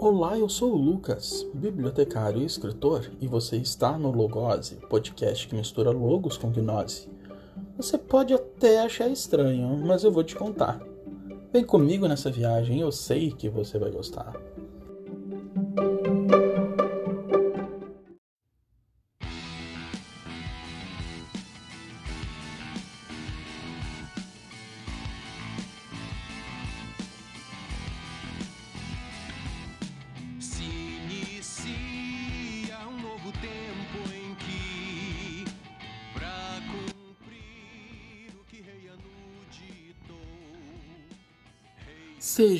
Olá, eu sou o Lucas, bibliotecário e escritor, e você está no Logose, podcast que mistura logos com gnose. Você pode até achar estranho, mas eu vou te contar. Vem comigo nessa viagem, eu sei que você vai gostar.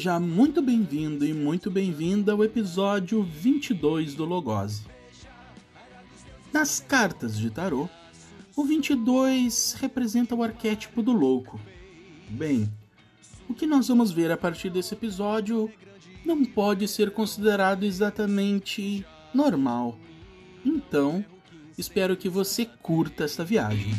Seja muito bem-vindo e muito bem-vinda ao episódio 22 do Logose. Nas cartas de tarô, o 22 representa o arquétipo do louco. Bem, o que nós vamos ver a partir desse episódio não pode ser considerado exatamente normal. Então, espero que você curta esta viagem.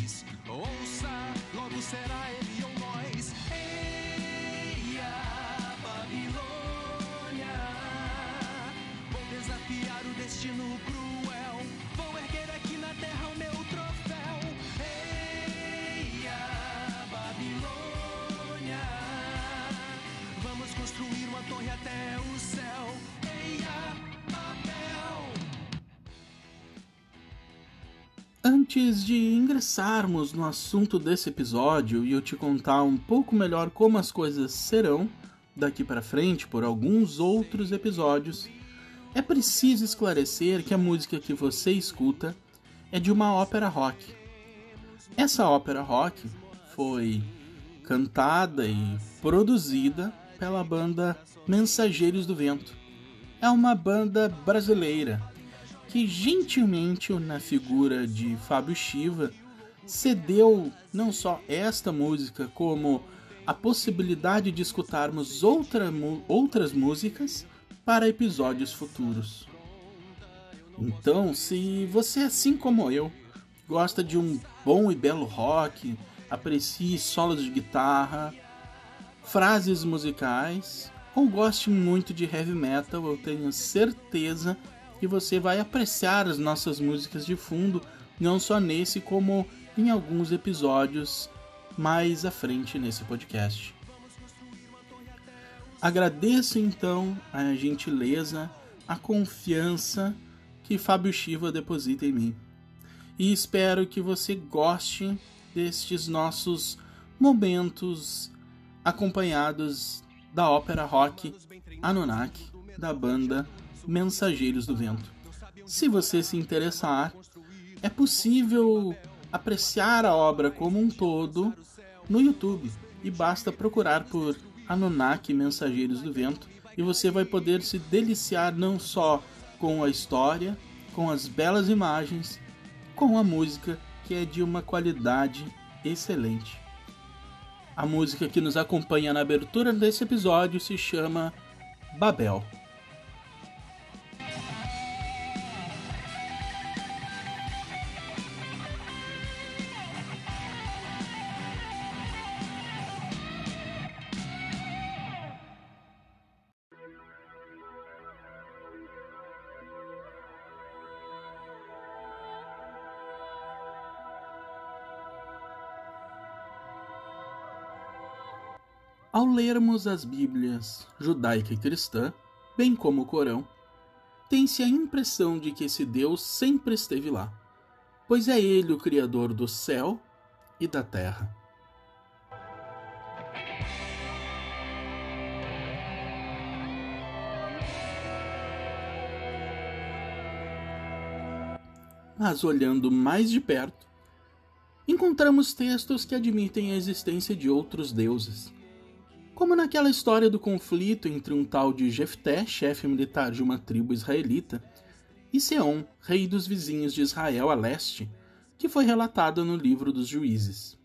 Antes de ingressarmos no assunto desse episódio e eu te contar um pouco melhor como as coisas serão daqui para frente por alguns outros episódios, é preciso esclarecer que a música que você escuta é de uma ópera rock. Essa ópera rock foi cantada e produzida pela banda Mensageiros do Vento. É uma banda brasileira que gentilmente, na figura de Fábio Shiva, cedeu não só esta música, como a possibilidade de escutarmos outra, outras músicas para episódios futuros. Então, se você, assim como eu, gosta de um bom e belo rock, aprecie solos de guitarra, frases musicais, ou goste muito de heavy metal, eu tenho certeza que você vai apreciar as nossas músicas de fundo, não só nesse, como em alguns episódios mais à frente nesse podcast. Agradeço então a gentileza, a confiança que Fábio Shiva deposita em mim. E espero que você goste destes nossos momentos acompanhados da ópera rock Anunnaki da banda Mensageiros do Vento. Se você se interessar, é possível apreciar a obra como um todo no YouTube e basta procurar por Anunnaki Mensageiros do Vento e você vai poder se deliciar não só com a história, com as belas imagens, com a música que é de uma qualidade excelente. A música que nos acompanha na abertura desse episódio se chama Babel. Lermos as Bíblias judaica e cristã, bem como o Corão, tem-se a impressão de que esse Deus sempre esteve lá, pois é Ele o Criador do céu e da terra. Mas olhando mais de perto, encontramos textos que admitem a existência de outros deuses, como naquela história do conflito entre um tal de Jefté, chefe militar de uma tribo israelita, e Seom, rei dos vizinhos de Israel a leste, que foi relatada no livro dos Juízes.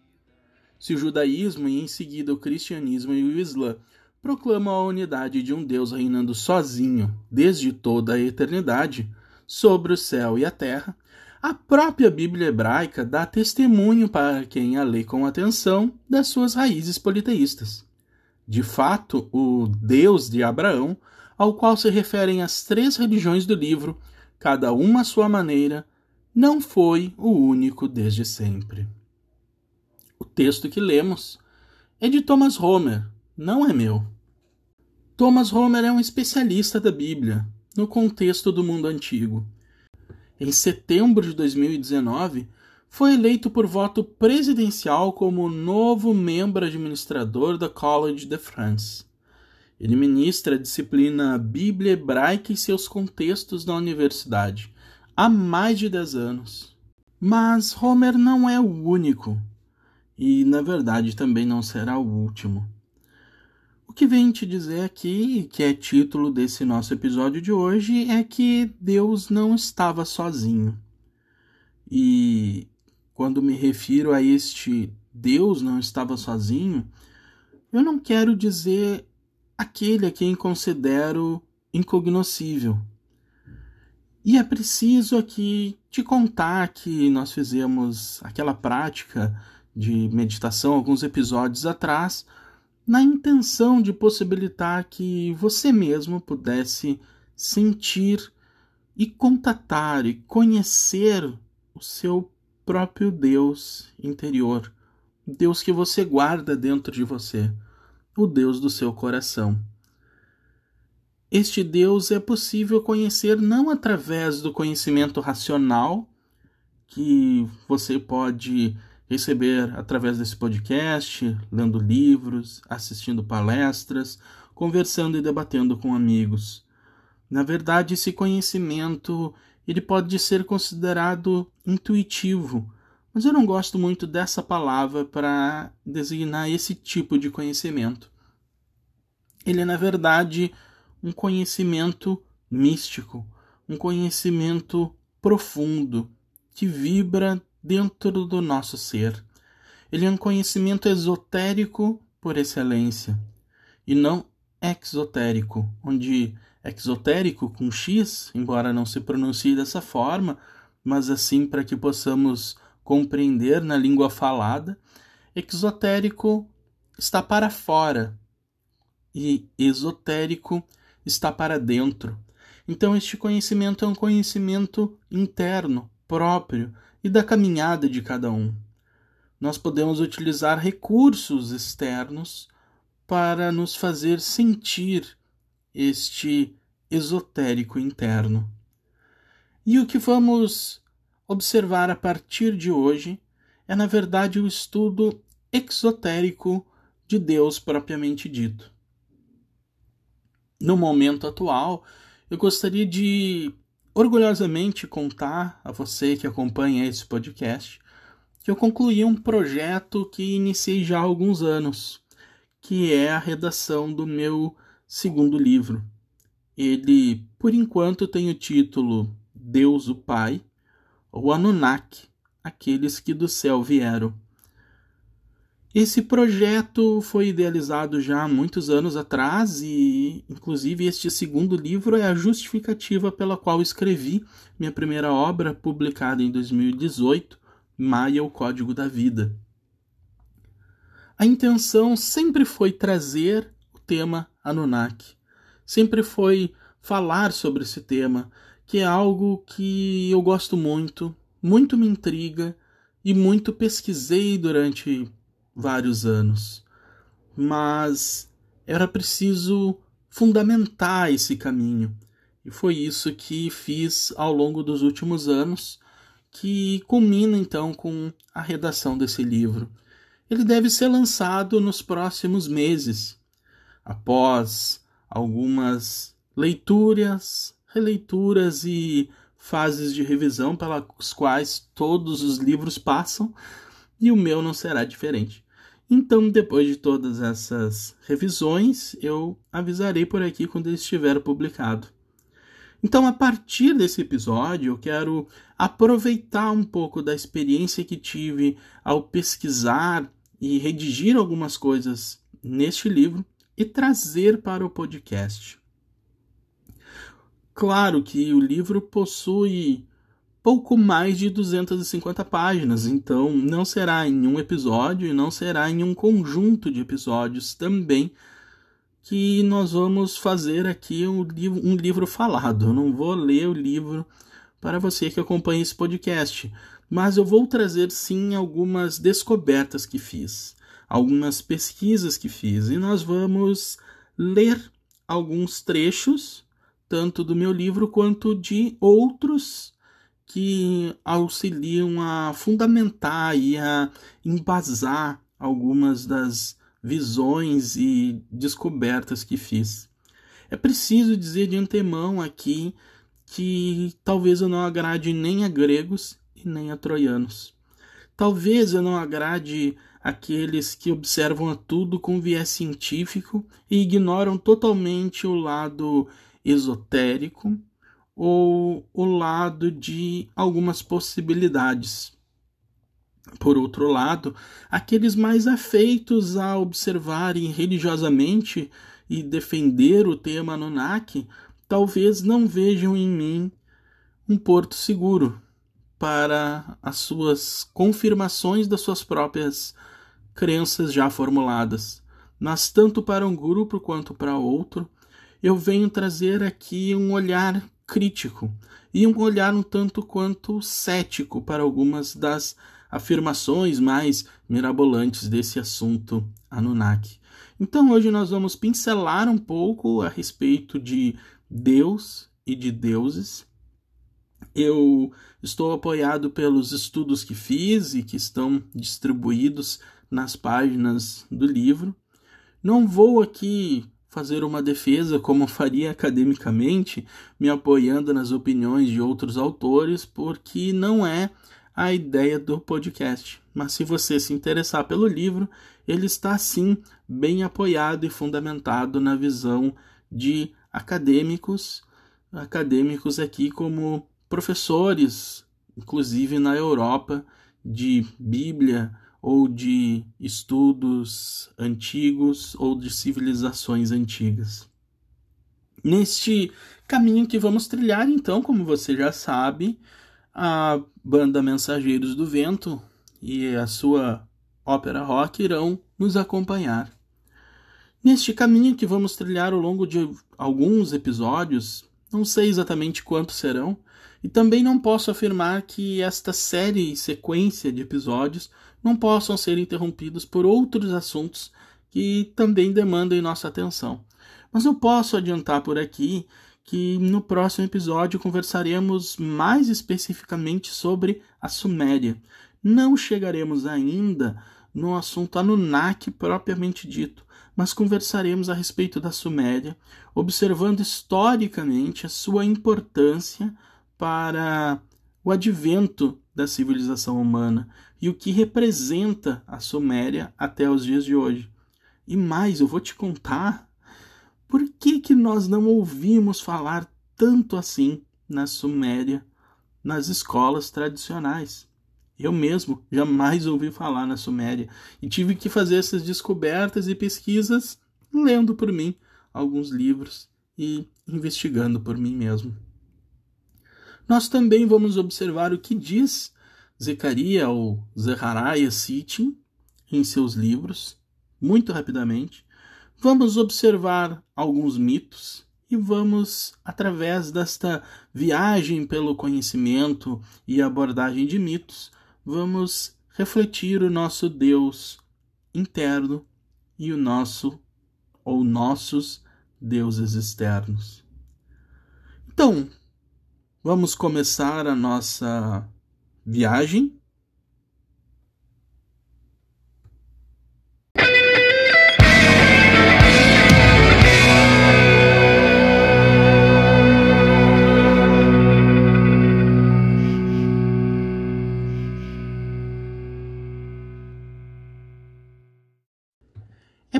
Se o judaísmo e em seguida o cristianismo e o islã proclamam a unidade de um Deus reinando sozinho desde toda a eternidade sobre o céu e a terra, a própria Bíblia hebraica dá testemunho para quem a lê com atenção das suas raízes politeístas. De fato, o Deus de Abraão, ao qual se referem as três religiões do livro, cada uma à sua maneira, não foi o único desde sempre. O texto que lemos é de Thomas Homer, não é meu. Thomas Homer é um especialista da Bíblia, no contexto do mundo antigo. Em setembro de 2019, foi eleito por voto presidencial como novo membro administrador da College de France. Ele ministra a disciplina Bíblia Hebraica e seus contextos na universidade há mais de 10 anos. Mas Homer não é o único, e na verdade também não será o último. O que vem te dizer aqui, que é título desse nosso episódio de hoje, é que Deus não estava sozinho. E quando me refiro a este Deus não estava sozinho, eu não quero dizer aquele a quem considero incognoscível. E é preciso aqui te contar que nós fizemos aquela prática de meditação alguns episódios atrás na intenção de possibilitar que você mesmo pudesse sentir e contatar e conhecer o seu próprio Deus interior, Deus que você guarda dentro de você, o Deus do seu coração. Este Deus é possível conhecer não através do conhecimento racional que você pode receber através desse podcast, lendo livros, assistindo palestras, conversando e debatendo com amigos. Na verdade, esse conhecimento ele pode ser considerado intuitivo, mas eu não gosto muito dessa palavra para designar esse tipo de conhecimento. Ele é, na verdade, um conhecimento místico, um conhecimento profundo que vibra dentro do nosso ser. Ele é um conhecimento esotérico por excelência e não exotérico, onde exotérico com X, embora não se pronuncie dessa forma, mas assim para que possamos compreender na língua falada, exotérico está para fora e esotérico está para dentro. Então, este conhecimento é um conhecimento interno, próprio, e da caminhada de cada um. Nós podemos utilizar recursos externos para nos fazer sentir este esotérico interno. E o que vamos observar a partir de hoje é, na verdade, o estudo exotérico de Deus propriamente dito. No momento atual, eu gostaria de orgulhosamente contar a você que acompanha esse podcast que eu concluí um projeto que iniciei já há alguns anos, que é a redação do meu segundo livro. Ele, por enquanto, tem o título Deus o Pai, ou Anunnaki, aqueles que do céu vieram. Esse projeto foi idealizado já há muitos anos atrás e, inclusive, este segundo livro é a justificativa pela qual escrevi minha primeira obra, publicada em 2018, Maia, o Código da Vida. A intenção sempre foi trazer tema Anunnaki, sempre foi falar sobre esse tema, que é algo que eu gosto muito, muito me intriga e muito pesquisei durante vários anos, mas era preciso fundamentar esse caminho. E foi isso que fiz ao longo dos últimos anos, que culmina então com a redação desse livro. Ele deve ser lançado nos próximos meses, após algumas leituras, releituras e fases de revisão pelas quais todos os livros passam, e o meu não será diferente. Então, depois de todas essas revisões, eu avisarei por aqui quando ele estiver publicado. Então, a partir desse episódio, eu quero aproveitar um pouco da experiência que tive ao pesquisar e redigir algumas coisas neste livro e trazer para o podcast. Claro que o livro possui pouco mais de 250 páginas, então não será em um episódio e não será em um conjunto de episódios também que nós vamos fazer aqui um livro, um livro falado. Eu não vou ler o livro para você que acompanha esse podcast, mas eu vou trazer sim algumas descobertas que fiz, algumas pesquisas que fiz, e nós vamos ler alguns trechos, tanto do meu livro quanto de outros que auxiliam a fundamentar e a embasar algumas das visões e descobertas que fiz. É preciso dizer de antemão aqui que talvez eu não agrade nem a gregos e nem a troianos. Talvez eu não agrade aqueles que observam a tudo com viés científico e ignoram totalmente o lado esotérico ou o lado de algumas possibilidades. Por outro lado, aqueles mais afeitos a observarem religiosamente e defender o tema Anunnaki talvez não vejam em mim um porto seguro para as suas confirmações das suas próprias crenças já formuladas. Mas tanto para um grupo quanto para outro, eu venho trazer aqui um olhar crítico e um olhar um tanto quanto cético para algumas das afirmações mais mirabolantes desse assunto Anunnaki. Então hoje nós vamos pincelar um pouco a respeito de Deus e de deuses. Eu estou apoiado pelos estudos que fiz e que estão distribuídos nas páginas do livro. Não vou aqui fazer uma defesa como faria academicamente, me apoiando nas opiniões de outros autores, porque não é a ideia do podcast. Mas se você se interessar pelo livro, ele está sim bem apoiado e fundamentado na visão de acadêmicos, acadêmicos aqui como professores, inclusive na Europa, de Bíblia ou de estudos antigos ou de civilizações antigas. Neste caminho que vamos trilhar, então, como você já sabe, a banda Mensageiros do Vento e a sua ópera rock irão nos acompanhar. Neste caminho que vamos trilhar ao longo de alguns episódios, não sei exatamente quantos serão, e também não posso afirmar que esta série e sequência de episódios não possam ser interrompidos por outros assuntos que também demandem nossa atenção. Mas eu posso adiantar por aqui que no próximo episódio conversaremos mais especificamente sobre a Suméria. Não chegaremos ainda no assunto Anunnaki propriamente dito, mas conversaremos a respeito da Suméria, observando historicamente a sua importância para o advento da civilização humana e o que representa a Suméria até os dias de hoje. E mais, eu vou te contar por que, que nós não ouvimos falar tanto assim na Suméria, nas escolas tradicionais? Eu mesmo jamais ouvi falar na Suméria e tive que fazer essas descobertas e pesquisas lendo por mim alguns livros e investigando por mim mesmo. Nós também vamos observar o que diz Zecaria ou Zechariah Sitchin em seus livros, muito rapidamente, Vamos observar alguns mitos e vamos, através desta viagem pelo conhecimento e abordagem de mitos, vamos refletir o nosso Deus interno e o nosso ou nossos deuses externos. Então, vamos começar a nossa viagem.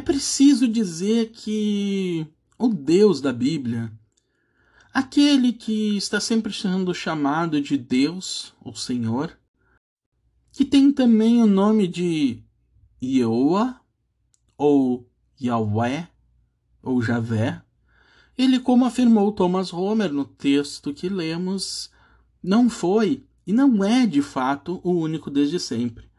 Preciso dizer que o Deus da Bíblia, aquele que está sempre sendo chamado de Deus, ou Senhor, que tem também o nome de Yehoah, ou Yahweh, ou Javé, ele, como afirmou Thomas Homer no texto que lemos, não foi e não é de fato o único desde sempre.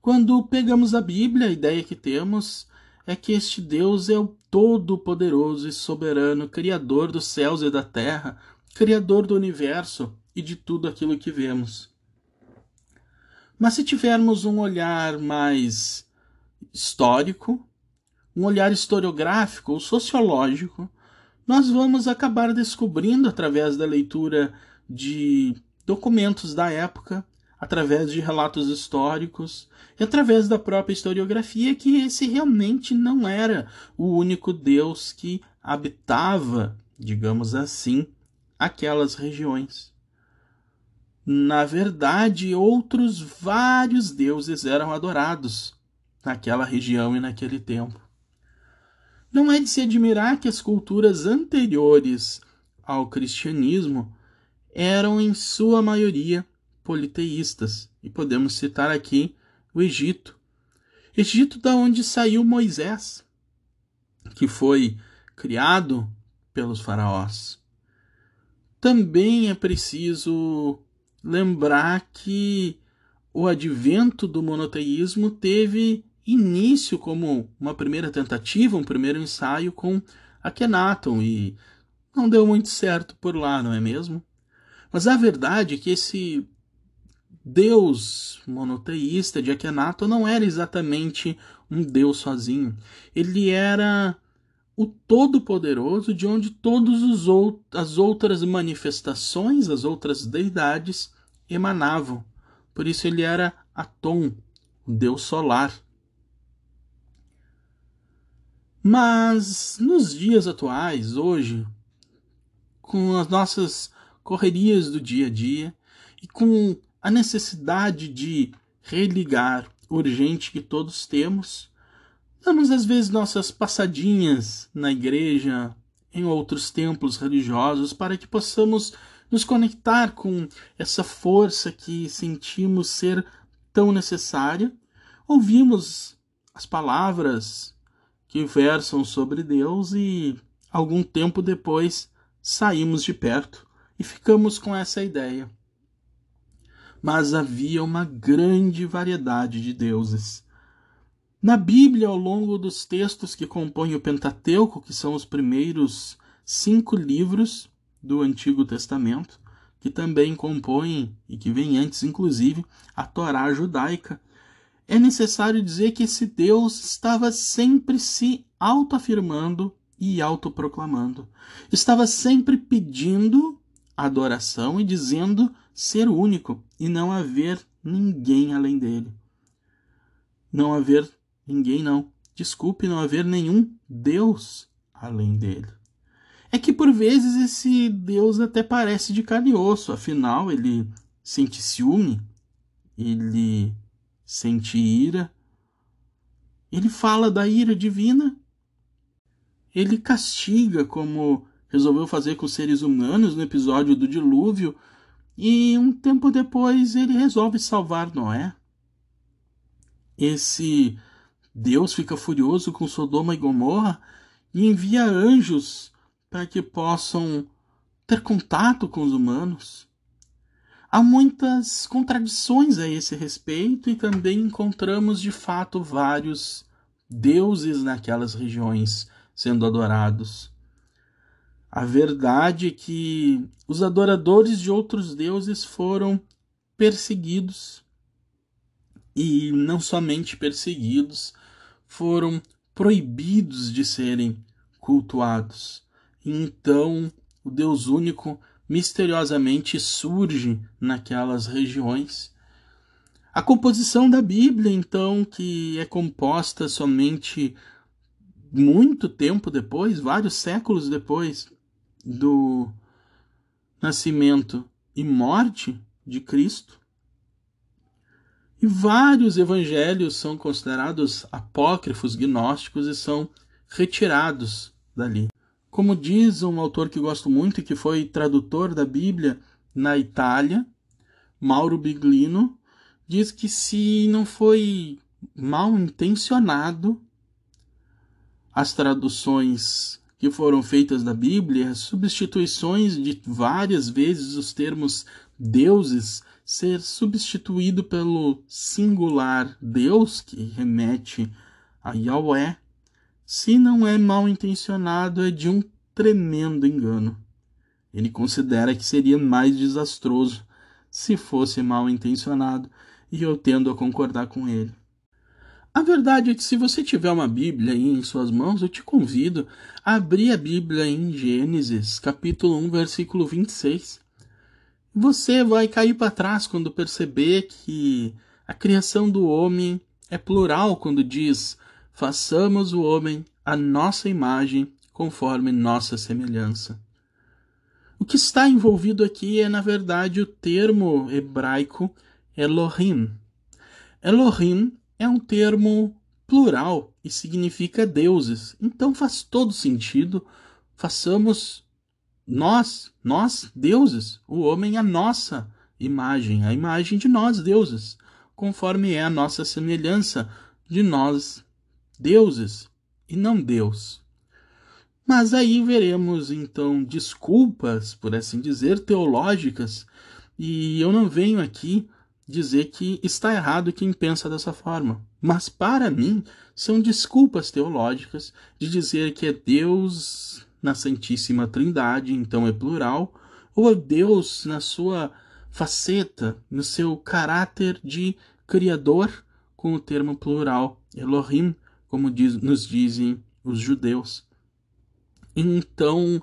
Quando pegamos a Bíblia, a ideia que temos é que este Deus é o todo-poderoso e soberano, Criador dos céus e da terra, Criador do universo e de tudo aquilo que vemos. Mas se tivermos um olhar mais histórico, um olhar historiográfico ou sociológico, nós vamos acabar descobrindo através da leitura de documentos da época, através de relatos históricos e através da própria historiografia que esse realmente não era o único Deus que habitava, digamos assim, aquelas regiões. Na verdade, outros vários deuses eram adorados naquela região e naquele tempo. Não é de se admirar que as culturas anteriores ao cristianismo eram, em sua maioria, politeístas, e podemos citar aqui o Egito. Egito da onde saiu Moisés, que foi criado pelos faraós. Também é preciso lembrar que o advento do monoteísmo teve início como uma primeira tentativa, um primeiro ensaio com Akhenaton e não deu muito certo por lá, não é mesmo? Mas a verdade é que esse Deus monoteísta de Akhenaton não era exatamente um Deus sozinho. Ele era o Todo-Poderoso de onde todas as outras manifestações, as outras deidades emanavam. Por isso ele era Atom, o Deus solar. Mas nos dias atuais, hoje, com as nossas correrias do dia a dia e com a necessidade de religar urgente que todos temos, damos às vezes nossas passadinhas na igreja, em outros templos religiosos, para que possamos nos conectar com essa força que sentimos ser tão necessária. Ouvimos as palavras que versam sobre Deus e algum tempo depois saímos de perto e ficamos com essa ideia. Mas havia uma grande variedade de deuses. Na Bíblia, ao longo dos textos que compõem o Pentateuco, que são os primeiros cinco livros do Antigo Testamento, que também compõem, e que vem antes, inclusive, a Torá judaica, é necessário dizer que esse Deus estava sempre se autoafirmando e autoproclamando. Estava sempre pedindo adoração e dizendo ser único e não haver ninguém além dele. Não haver ninguém, não. Desculpe, não haver nenhum Deus além dele. É que por vezes esse Deus até parece de carne e osso, afinal ele sente ciúme, ele sente ira. Ele fala da ira divina. Ele castiga, como resolveu fazer com os seres humanos no episódio do dilúvio, e um tempo depois ele resolve salvar Noé. Esse Deus fica furioso com Sodoma e Gomorra e envia anjos para que possam ter contato com os humanos. Há muitas contradições a esse respeito e também encontramos de fato vários deuses naquelas regiões sendo adorados. A verdade é que os adoradores de outros deuses foram perseguidos e não somente perseguidos, foram proibidos de serem cultuados. Então, o Deus único misteriosamente surge naquelas regiões. A composição da Bíblia, então, que é composta somente muito tempo depois, vários séculos depois do nascimento e morte de Cristo. E vários evangelhos são considerados apócrifos, gnósticos e são retirados dali. Como diz um autor que gosto muito e que foi tradutor da Bíblia na Itália, Mauro Biglino, diz que se não foi mal intencionado as traduções que foram feitas da Bíblia, substituições de várias vezes os termos deuses ser substituído pelo singular Deus que remete a Yahweh se não é mal intencionado, é de um tremendo engano. Ele considera que seria mais desastroso se fosse mal intencionado, e eu tendo a concordar com ele. A verdade é que se você tiver uma Bíblia aí em suas mãos, eu te convido a abrir a Bíblia em Gênesis, capítulo 1, versículo 26. Você vai cair para trás quando perceber que a criação do homem é plural quando diz: façamos o homem a nossa imagem, conforme nossa semelhança. O que está envolvido aqui é, na verdade, o termo hebraico Elohim. Elohim é um termo plural e significa deuses. Então faz todo sentido façamos nós, nós deuses, o homem a nossa imagem, a imagem de nós deuses, conforme é a nossa semelhança de nós deuses e não Deus. Mas aí veremos então desculpas, por assim dizer, teológicas, e eu não venho aqui dizer que está errado quem pensa dessa forma. Mas para mim, são desculpas teológicas de dizer que é Deus na Santíssima Trindade, então é plural, ou é Deus na sua faceta, no seu caráter de criador, com o termo plural, Elohim, como diz, nos dizem os judeus. Então,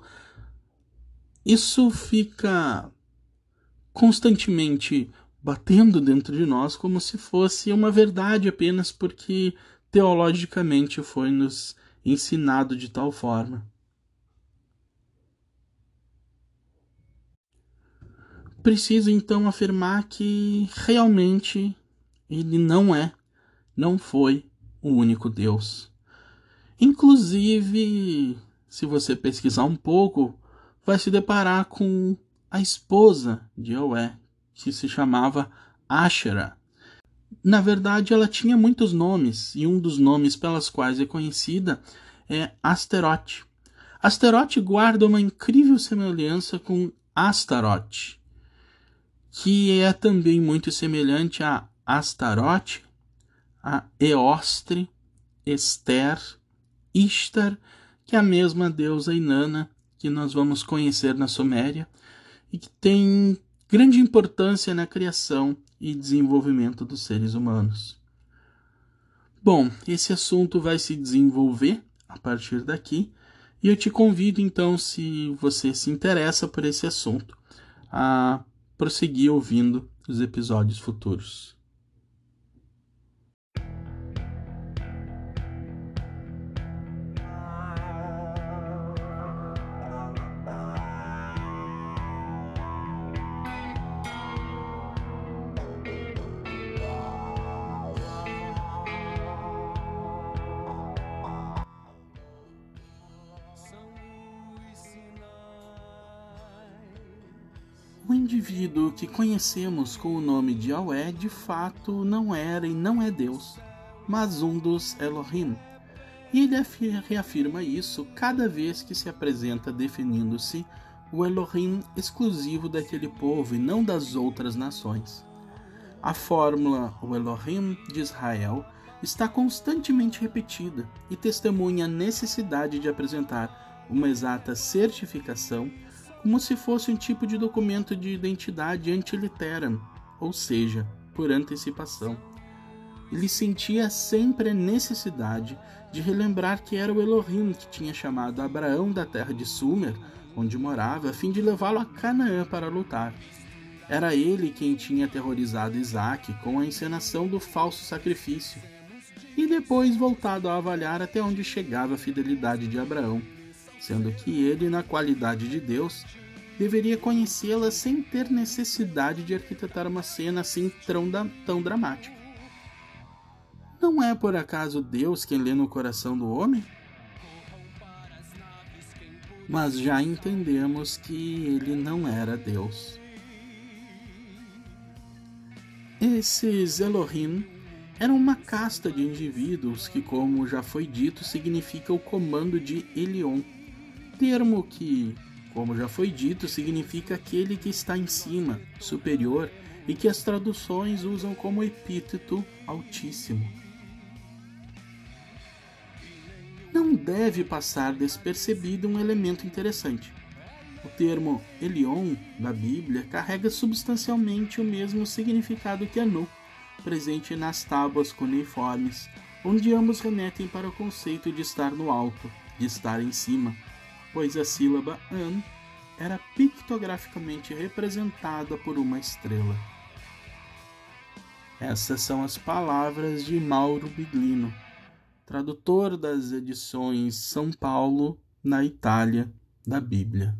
isso fica constantemente batendo dentro de nós como se fosse uma verdade apenas porque teologicamente foi nos ensinado de tal forma. Preciso então afirmar que realmente ele não é, não foi o único Deus. Inclusive, se você pesquisar um pouco, vai se deparar com a esposa de Yahweh, que se chamava Ashera. Na verdade, ela tinha muitos nomes, e um dos nomes pelas quais é conhecida é Asterote. Asterote guarda uma incrível semelhança com Astarote, que é também muito semelhante a Astarote, a Eostre, Esther, Ishtar, que é a mesma deusa Inanna que nós vamos conhecer na Suméria e que tem grande importância na criação e desenvolvimento dos seres humanos. Bom, esse assunto vai se desenvolver a partir daqui e eu te convido então, se você se interessa por esse assunto, a prosseguir ouvindo os episódios futuros. O indivíduo que conhecemos com o nome de Yahweh de fato não era e não é Deus, mas um dos Elohim. E ele reafirma isso cada vez que se apresenta definindo-se o Elohim exclusivo daquele povo e não das outras nações. A fórmula o Elohim de Israel está constantemente repetida e testemunha a necessidade de apresentar uma exata certificação como se fosse um tipo de documento de identidade antiliteram, ou seja, por antecipação. Ele sentia sempre a necessidade de relembrar que era o Elohim que tinha chamado Abraão da terra de Sumer, onde morava, a fim de levá-lo a Canaã para lutar. Era ele quem tinha aterrorizado Isaac com a encenação do falso sacrifício, e depois voltado a avaliar até onde chegava a fidelidade de Abraão sendo que ele, na qualidade de Deus, deveria conhecê-la sem ter necessidade de arquitetar uma cena assim tão, tão dramática. Não é por acaso Deus quem lê no coração do homem? Mas já entendemos que ele não era Deus. Esses Elohim eram uma casta de indivíduos que, como já foi dito, significa o comando de Elion termo que, como já foi dito, significa aquele que está em cima, superior, e que as traduções usam como epíteto altíssimo. não deve passar despercebido um elemento interessante. O termo Elion da Bíblia carrega substancialmente o mesmo significado que Anu, presente nas tábuas cuneiformes, onde ambos remetem para o conceito de estar no alto, de estar em cima, pois a sílaba An era pictograficamente representada por uma estrela. Essas são as palavras de Mauro Biglino, tradutor das edições São Paulo, na Itália, da Bíblia.